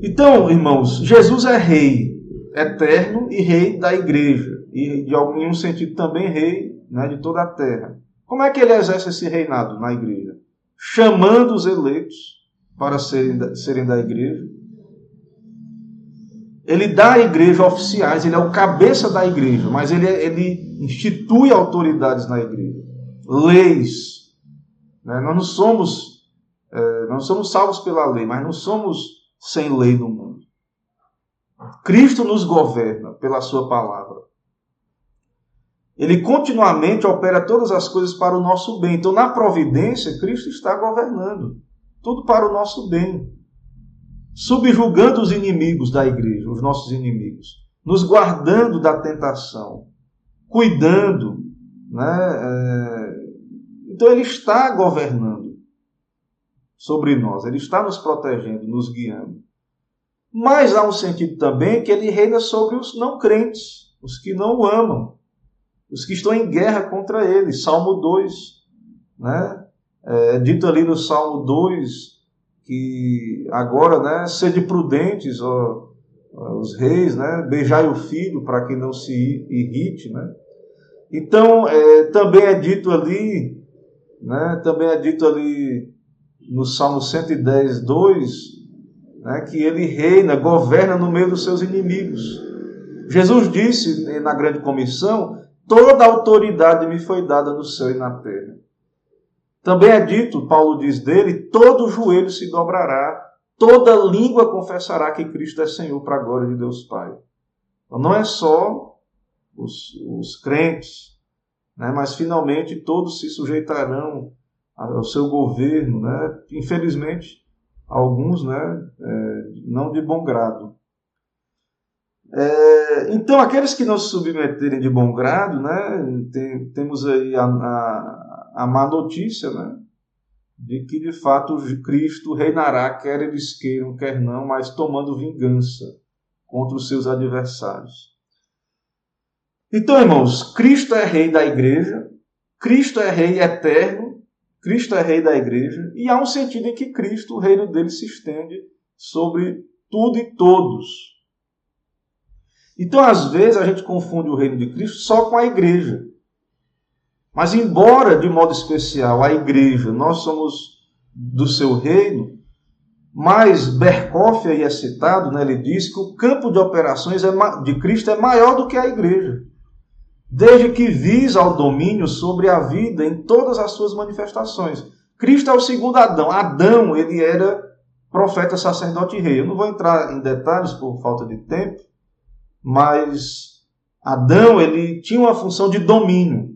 Então, irmãos, Jesus é rei eterno e rei da igreja, e de algum sentido também rei né, de toda a terra. Como é que ele exerce esse reinado na igreja? Chamando os eleitos para serem, serem da igreja. Ele dá à igreja oficiais, ele é o cabeça da igreja, mas ele, ele institui autoridades na igreja, leis. Né? Nós não somos, é, nós somos salvos pela lei, mas não somos sem lei no mundo. Cristo nos governa pela sua palavra. Ele continuamente opera todas as coisas para o nosso bem. Então, na providência, Cristo está governando. Tudo para o nosso bem. Subjugando os inimigos da igreja, os nossos inimigos. Nos guardando da tentação. Cuidando. Né? É... Então, Ele está governando sobre nós. Ele está nos protegendo, nos guiando. Mas há um sentido também que Ele reina sobre os não crentes, os que não o amam os que estão em guerra contra ele. Salmo 2, né? É dito ali no Salmo 2 que agora, né, sede prudentes, ó, os reis, né, beijai o filho para que não se irrite, né? Então, é, também é dito ali, né, também é dito ali no Salmo 110, 2, né, que ele reina, governa no meio dos seus inimigos. Jesus disse na grande comissão Toda autoridade me foi dada no céu e na terra. Também é dito, Paulo diz dele, todo joelho se dobrará, toda língua confessará que Cristo é Senhor para a glória de Deus Pai. Então, não é só os, os crentes, né, mas finalmente todos se sujeitarão ao seu governo. Né? Infelizmente, alguns né, é, não de bom grado. É, então, aqueles que não se submeterem de bom grado, né, tem, temos aí a, a, a má notícia, né, de que de fato Cristo reinará, quer eles queiram, quer não, mas tomando vingança contra os seus adversários. Então, irmãos, Cristo é rei da igreja, Cristo é rei eterno, Cristo é rei da igreja, e há um sentido em que Cristo, o reino dele, se estende sobre tudo e todos. Então, às vezes, a gente confunde o reino de Cristo só com a igreja. Mas, embora de modo especial a igreja, nós somos do seu reino, Mas Berkoff aí é citado, né, ele diz que o campo de operações é de Cristo é maior do que a igreja, desde que visa ao domínio sobre a vida em todas as suas manifestações. Cristo é o segundo Adão. Adão, ele era profeta, sacerdote e rei. Eu não vou entrar em detalhes por falta de tempo, mas Adão, ele tinha uma função de domínio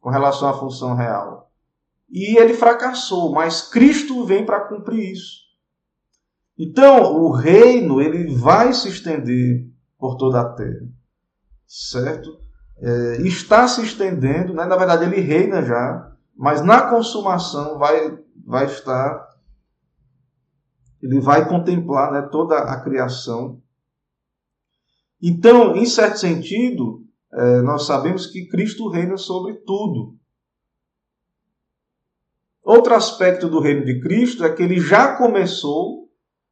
com relação à função real. E ele fracassou, mas Cristo vem para cumprir isso. Então, o reino ele vai se estender por toda a terra, certo? É, está se estendendo, né? na verdade ele reina já, mas na consumação vai, vai estar, ele vai contemplar né, toda a criação. Então, em certo sentido, é, nós sabemos que Cristo reina sobre tudo. Outro aspecto do reino de Cristo é que ele já começou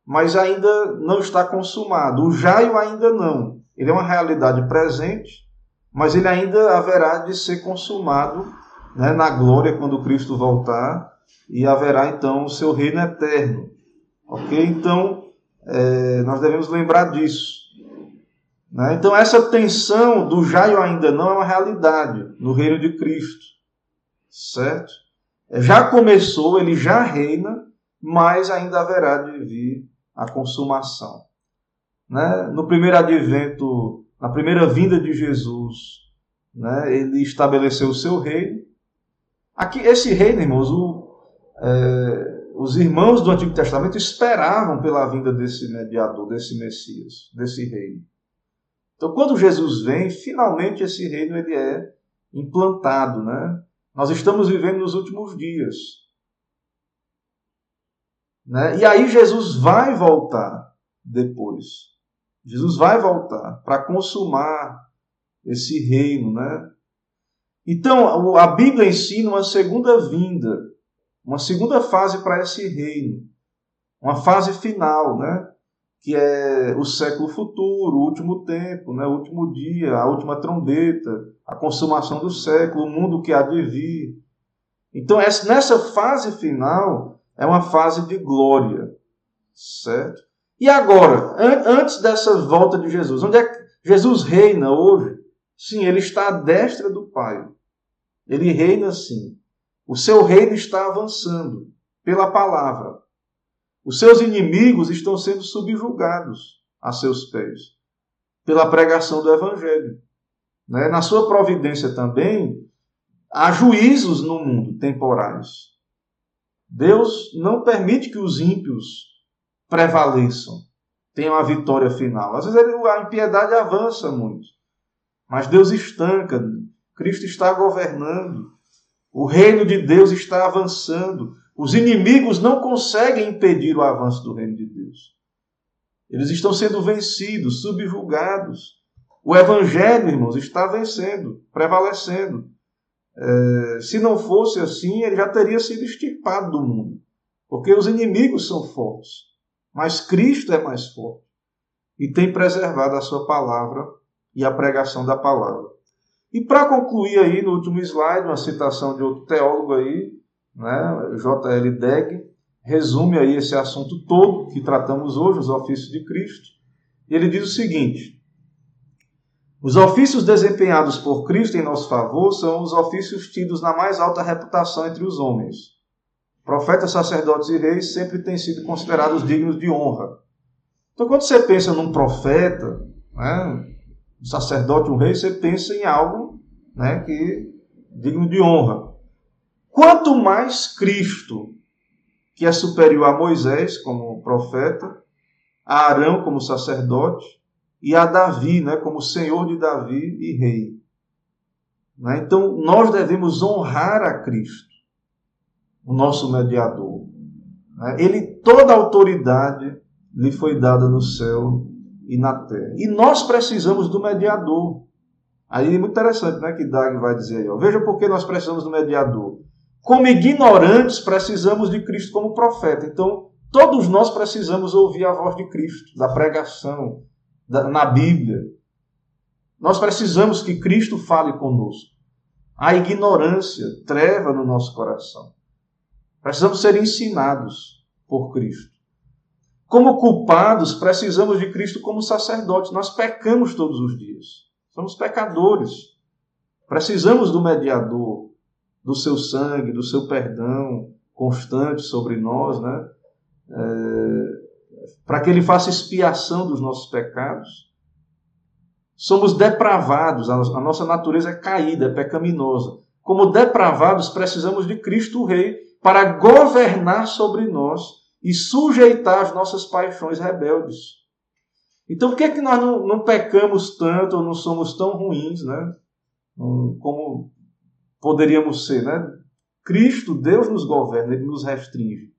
mas ainda não está consumado. O jaio ainda não. Ele é uma realidade presente, mas ele ainda haverá de ser consumado né, na glória quando Cristo voltar e haverá então o seu reino eterno. Ok? Então, é, nós devemos lembrar disso. Né? Então, essa tensão do jaio ainda não é uma realidade no reino de Cristo. Certo? Já começou, ele já reina, mas ainda haverá de vir a consumação. Né? No primeiro advento, na primeira vinda de Jesus, né, ele estabeleceu o seu reino. Aqui, esse reino, irmãos, o, é, os irmãos do Antigo Testamento esperavam pela vinda desse mediador, desse Messias, desse reino. Então, quando Jesus vem, finalmente esse reino ele é implantado, né? Nós estamos vivendo nos últimos dias. Né? E aí Jesus vai voltar depois. Jesus vai voltar para consumar esse reino, né? Então, a Bíblia ensina uma segunda vinda, uma segunda fase para esse reino, uma fase final, né? Que é o século futuro, o último tempo, né? o último dia, a última trombeta, a consumação do século, o mundo que há de vir. Então, nessa fase final, é uma fase de glória, certo? E agora, an antes dessa volta de Jesus, onde é que Jesus reina hoje? Sim, ele está à destra do Pai. Ele reina sim. O seu reino está avançando pela palavra. Os seus inimigos estão sendo subjugados a seus pés pela pregação do Evangelho. Né? Na sua providência também, há juízos no mundo temporais. Deus não permite que os ímpios prevaleçam, tenham a vitória final. Às vezes a impiedade avança muito, mas Deus estanca, Cristo está governando, o reino de Deus está avançando. Os inimigos não conseguem impedir o avanço do reino de Deus. Eles estão sendo vencidos, subjugados. O evangelho, irmãos, está vencendo, prevalecendo. É, se não fosse assim, ele já teria sido extirpado do mundo. Porque os inimigos são fortes. Mas Cristo é mais forte. E tem preservado a sua palavra e a pregação da palavra. E para concluir aí, no último slide, uma citação de outro teólogo aí, né, J.L. Degg, resume aí esse assunto todo que tratamos hoje, os ofícios de Cristo. E ele diz o seguinte: os ofícios desempenhados por Cristo em nosso favor são os ofícios tidos na mais alta reputação entre os homens. Profetas, sacerdotes e reis sempre têm sido considerados dignos de honra. Então, quando você pensa num profeta, né, um sacerdote, um rei, você pensa em algo né, que digno de honra. Quanto mais Cristo, que é superior a Moisés como profeta, a Arão como sacerdote, e a Davi, né, como Senhor de Davi e Rei. Né? Então, nós devemos honrar a Cristo, o nosso mediador. Né? Ele, toda a autoridade lhe foi dada no céu e na terra. E nós precisamos do mediador. Aí é muito interessante né, que Dag vai dizer aí. Ó. Veja por que nós precisamos do mediador. Como ignorantes, precisamos de Cristo como profeta. Então, todos nós precisamos ouvir a voz de Cristo, da pregação, na Bíblia. Nós precisamos que Cristo fale conosco. Há ignorância, treva no nosso coração. Precisamos ser ensinados por Cristo. como culpados, precisamos de Cristo como sacerdote. Nós pecamos todos os dias. Somos pecadores. Precisamos do mediador, do seu sangue, do seu perdão constante sobre nós, né? É, para que ele faça expiação dos nossos pecados. Somos depravados, a nossa natureza é caída, é pecaminosa. Como depravados, precisamos de Cristo Rei para governar sobre nós e sujeitar as nossas paixões rebeldes. Então, por que, é que nós não, não pecamos tanto ou não somos tão ruins, né? Como poderíamos ser, né? Cristo, Deus nos governa, Ele nos restringe.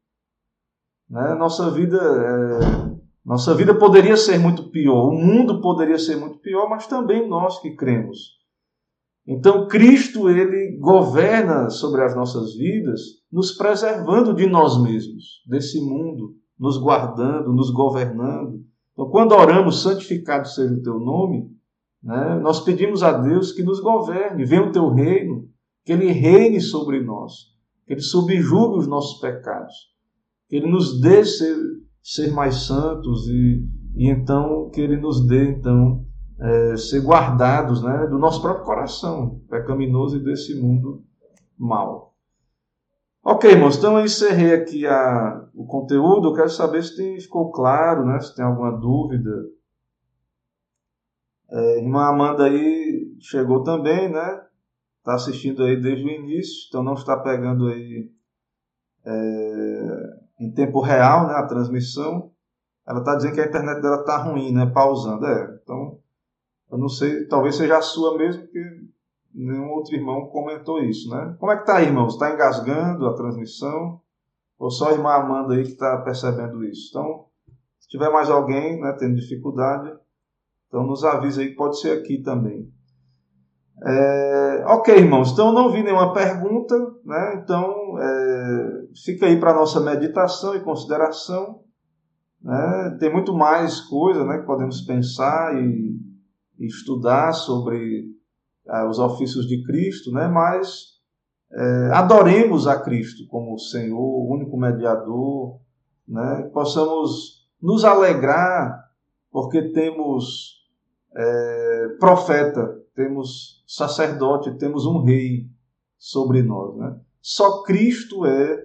Né? Nossa vida, é... nossa vida poderia ser muito pior, o mundo poderia ser muito pior, mas também nós que cremos. Então, Cristo, Ele governa sobre as nossas vidas nos preservando de nós mesmos, desse mundo, nos guardando, nos governando. Então, quando oramos, santificado seja o teu nome, né, nós pedimos a Deus que nos governe, venha o teu reino, que ele reine sobre nós, que ele subjugue os nossos pecados, que ele nos dê ser, ser mais santos e, e então que ele nos dê então é, ser guardados né, do nosso próprio coração pecaminoso e desse mundo mal. Ok, irmãos, então eu encerrei aqui a, o conteúdo. Eu quero saber se tem, ficou claro, né? Se tem alguma dúvida. É, irmã Amanda aí chegou também, né? Está assistindo aí desde o início, então não está pegando aí é, em tempo real né, a transmissão. Ela está dizendo que a internet dela está ruim, né? Pausando. É, então, eu não sei, talvez seja a sua mesmo, porque nenhum outro irmão comentou isso, né? Como é que tá aí, irmãos? Está engasgando a transmissão? Ou só a irmã Amanda aí que está percebendo isso? Então, se tiver mais alguém né, tendo dificuldade, então nos avisa aí que pode ser aqui também. É, ok, irmãos, então não vi nenhuma pergunta, né? Então é, fica aí para nossa meditação e consideração. Né? Tem muito mais coisa né, que podemos pensar e, e estudar sobre eh, os ofícios de Cristo, né? mas é, adoremos a Cristo como Senhor, o único mediador, né? possamos nos alegrar porque temos é, profeta, temos sacerdote, temos um rei sobre nós. Né? Só Cristo é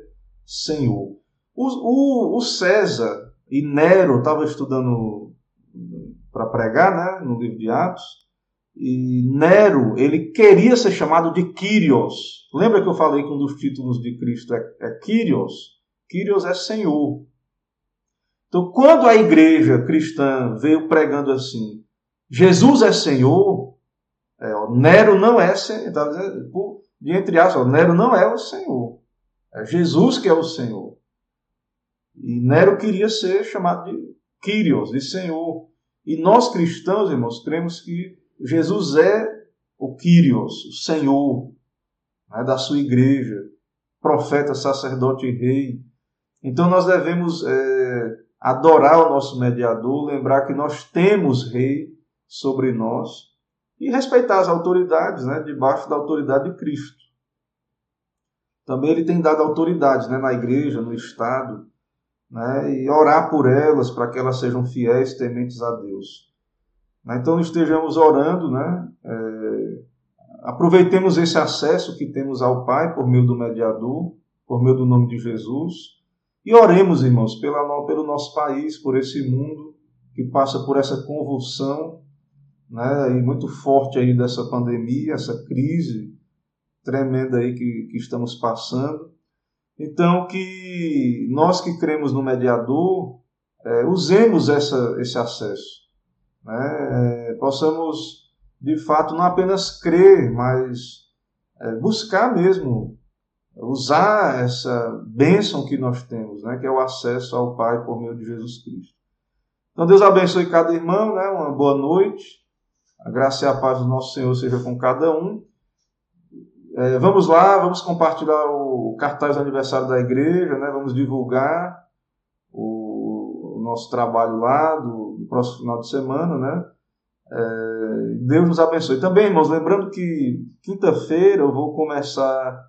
Senhor. O, o, o César e Nero, estava estudando para pregar né, no livro de Atos, e Nero, ele queria ser chamado de Kyrios. Lembra que eu falei que um dos títulos de Cristo é, é Kyrios? Kyrios é Senhor. Então, quando a igreja cristã veio pregando assim, Jesus é Senhor, é, ó, Nero não é Senhor, tá dizendo, entre aspas, Nero não é o Senhor. É Jesus que é o Senhor. E Nero queria ser chamado de Kyrios, de Senhor. E nós cristãos, irmãos, cremos que Jesus é o Kyrios, o Senhor né, da sua igreja, profeta, sacerdote e rei. Então nós devemos é, adorar o nosso mediador, lembrar que nós temos rei sobre nós e respeitar as autoridades, né, debaixo da autoridade de Cristo. Também ele tem dado autoridades né, na igreja, no Estado, né, e orar por elas para que elas sejam fiéis, tementes a Deus. Né? Então estejamos orando, né? É, aproveitemos esse acesso que temos ao Pai por meio do mediador, por meio do nome de Jesus, e oremos, irmãos, pela, pelo nosso país, por esse mundo que passa por essa convulsão, né? E muito forte aí dessa pandemia, essa crise tremenda aí que, que estamos passando. Então, que nós que cremos no mediador, é, usemos essa, esse acesso né, é, possamos de fato não apenas crer, mas é, buscar mesmo usar essa bênção que nós temos, né, que é o acesso ao Pai por meio de Jesus Cristo. Então Deus abençoe cada irmão, né, uma boa noite. A graça e a paz do nosso Senhor seja com cada um. É, vamos lá, vamos compartilhar o cartaz do aniversário da igreja, né, vamos divulgar o, o nosso trabalho lá do no próximo final de semana, né? É, Deus nos abençoe. Também, irmãos, lembrando que quinta-feira eu vou começar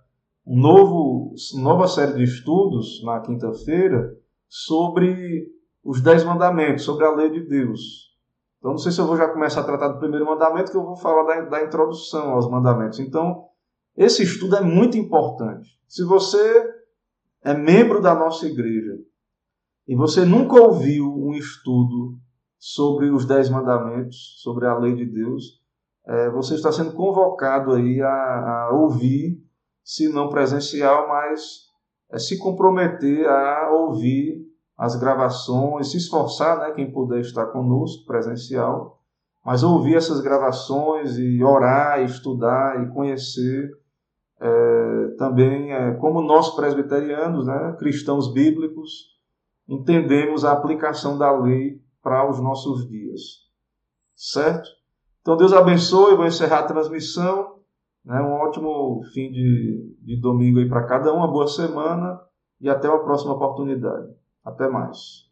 um novo, nova série de estudos na quinta-feira sobre os dez mandamentos, sobre a lei de Deus. Então, não sei se eu vou já começar a tratar do primeiro mandamento, que eu vou falar da, da introdução aos mandamentos. Então, esse estudo é muito importante. Se você é membro da nossa igreja e você nunca ouviu um estudo sobre os dez mandamentos, sobre a lei de Deus, é, você está sendo convocado aí a, a, ouvir, se não presencial, mas é, se comprometer a ouvir as gravações, se esforçar, né, quem puder estar conosco presencial, mas ouvir essas gravações e orar, e estudar e conhecer é, também é, como nós presbiterianos, né, cristãos bíblicos, entendemos a aplicação da lei para os nossos dias. Certo? Então Deus abençoe, vou encerrar a transmissão. Né, um ótimo fim de, de domingo aí para cada um, uma boa semana e até uma próxima oportunidade. Até mais.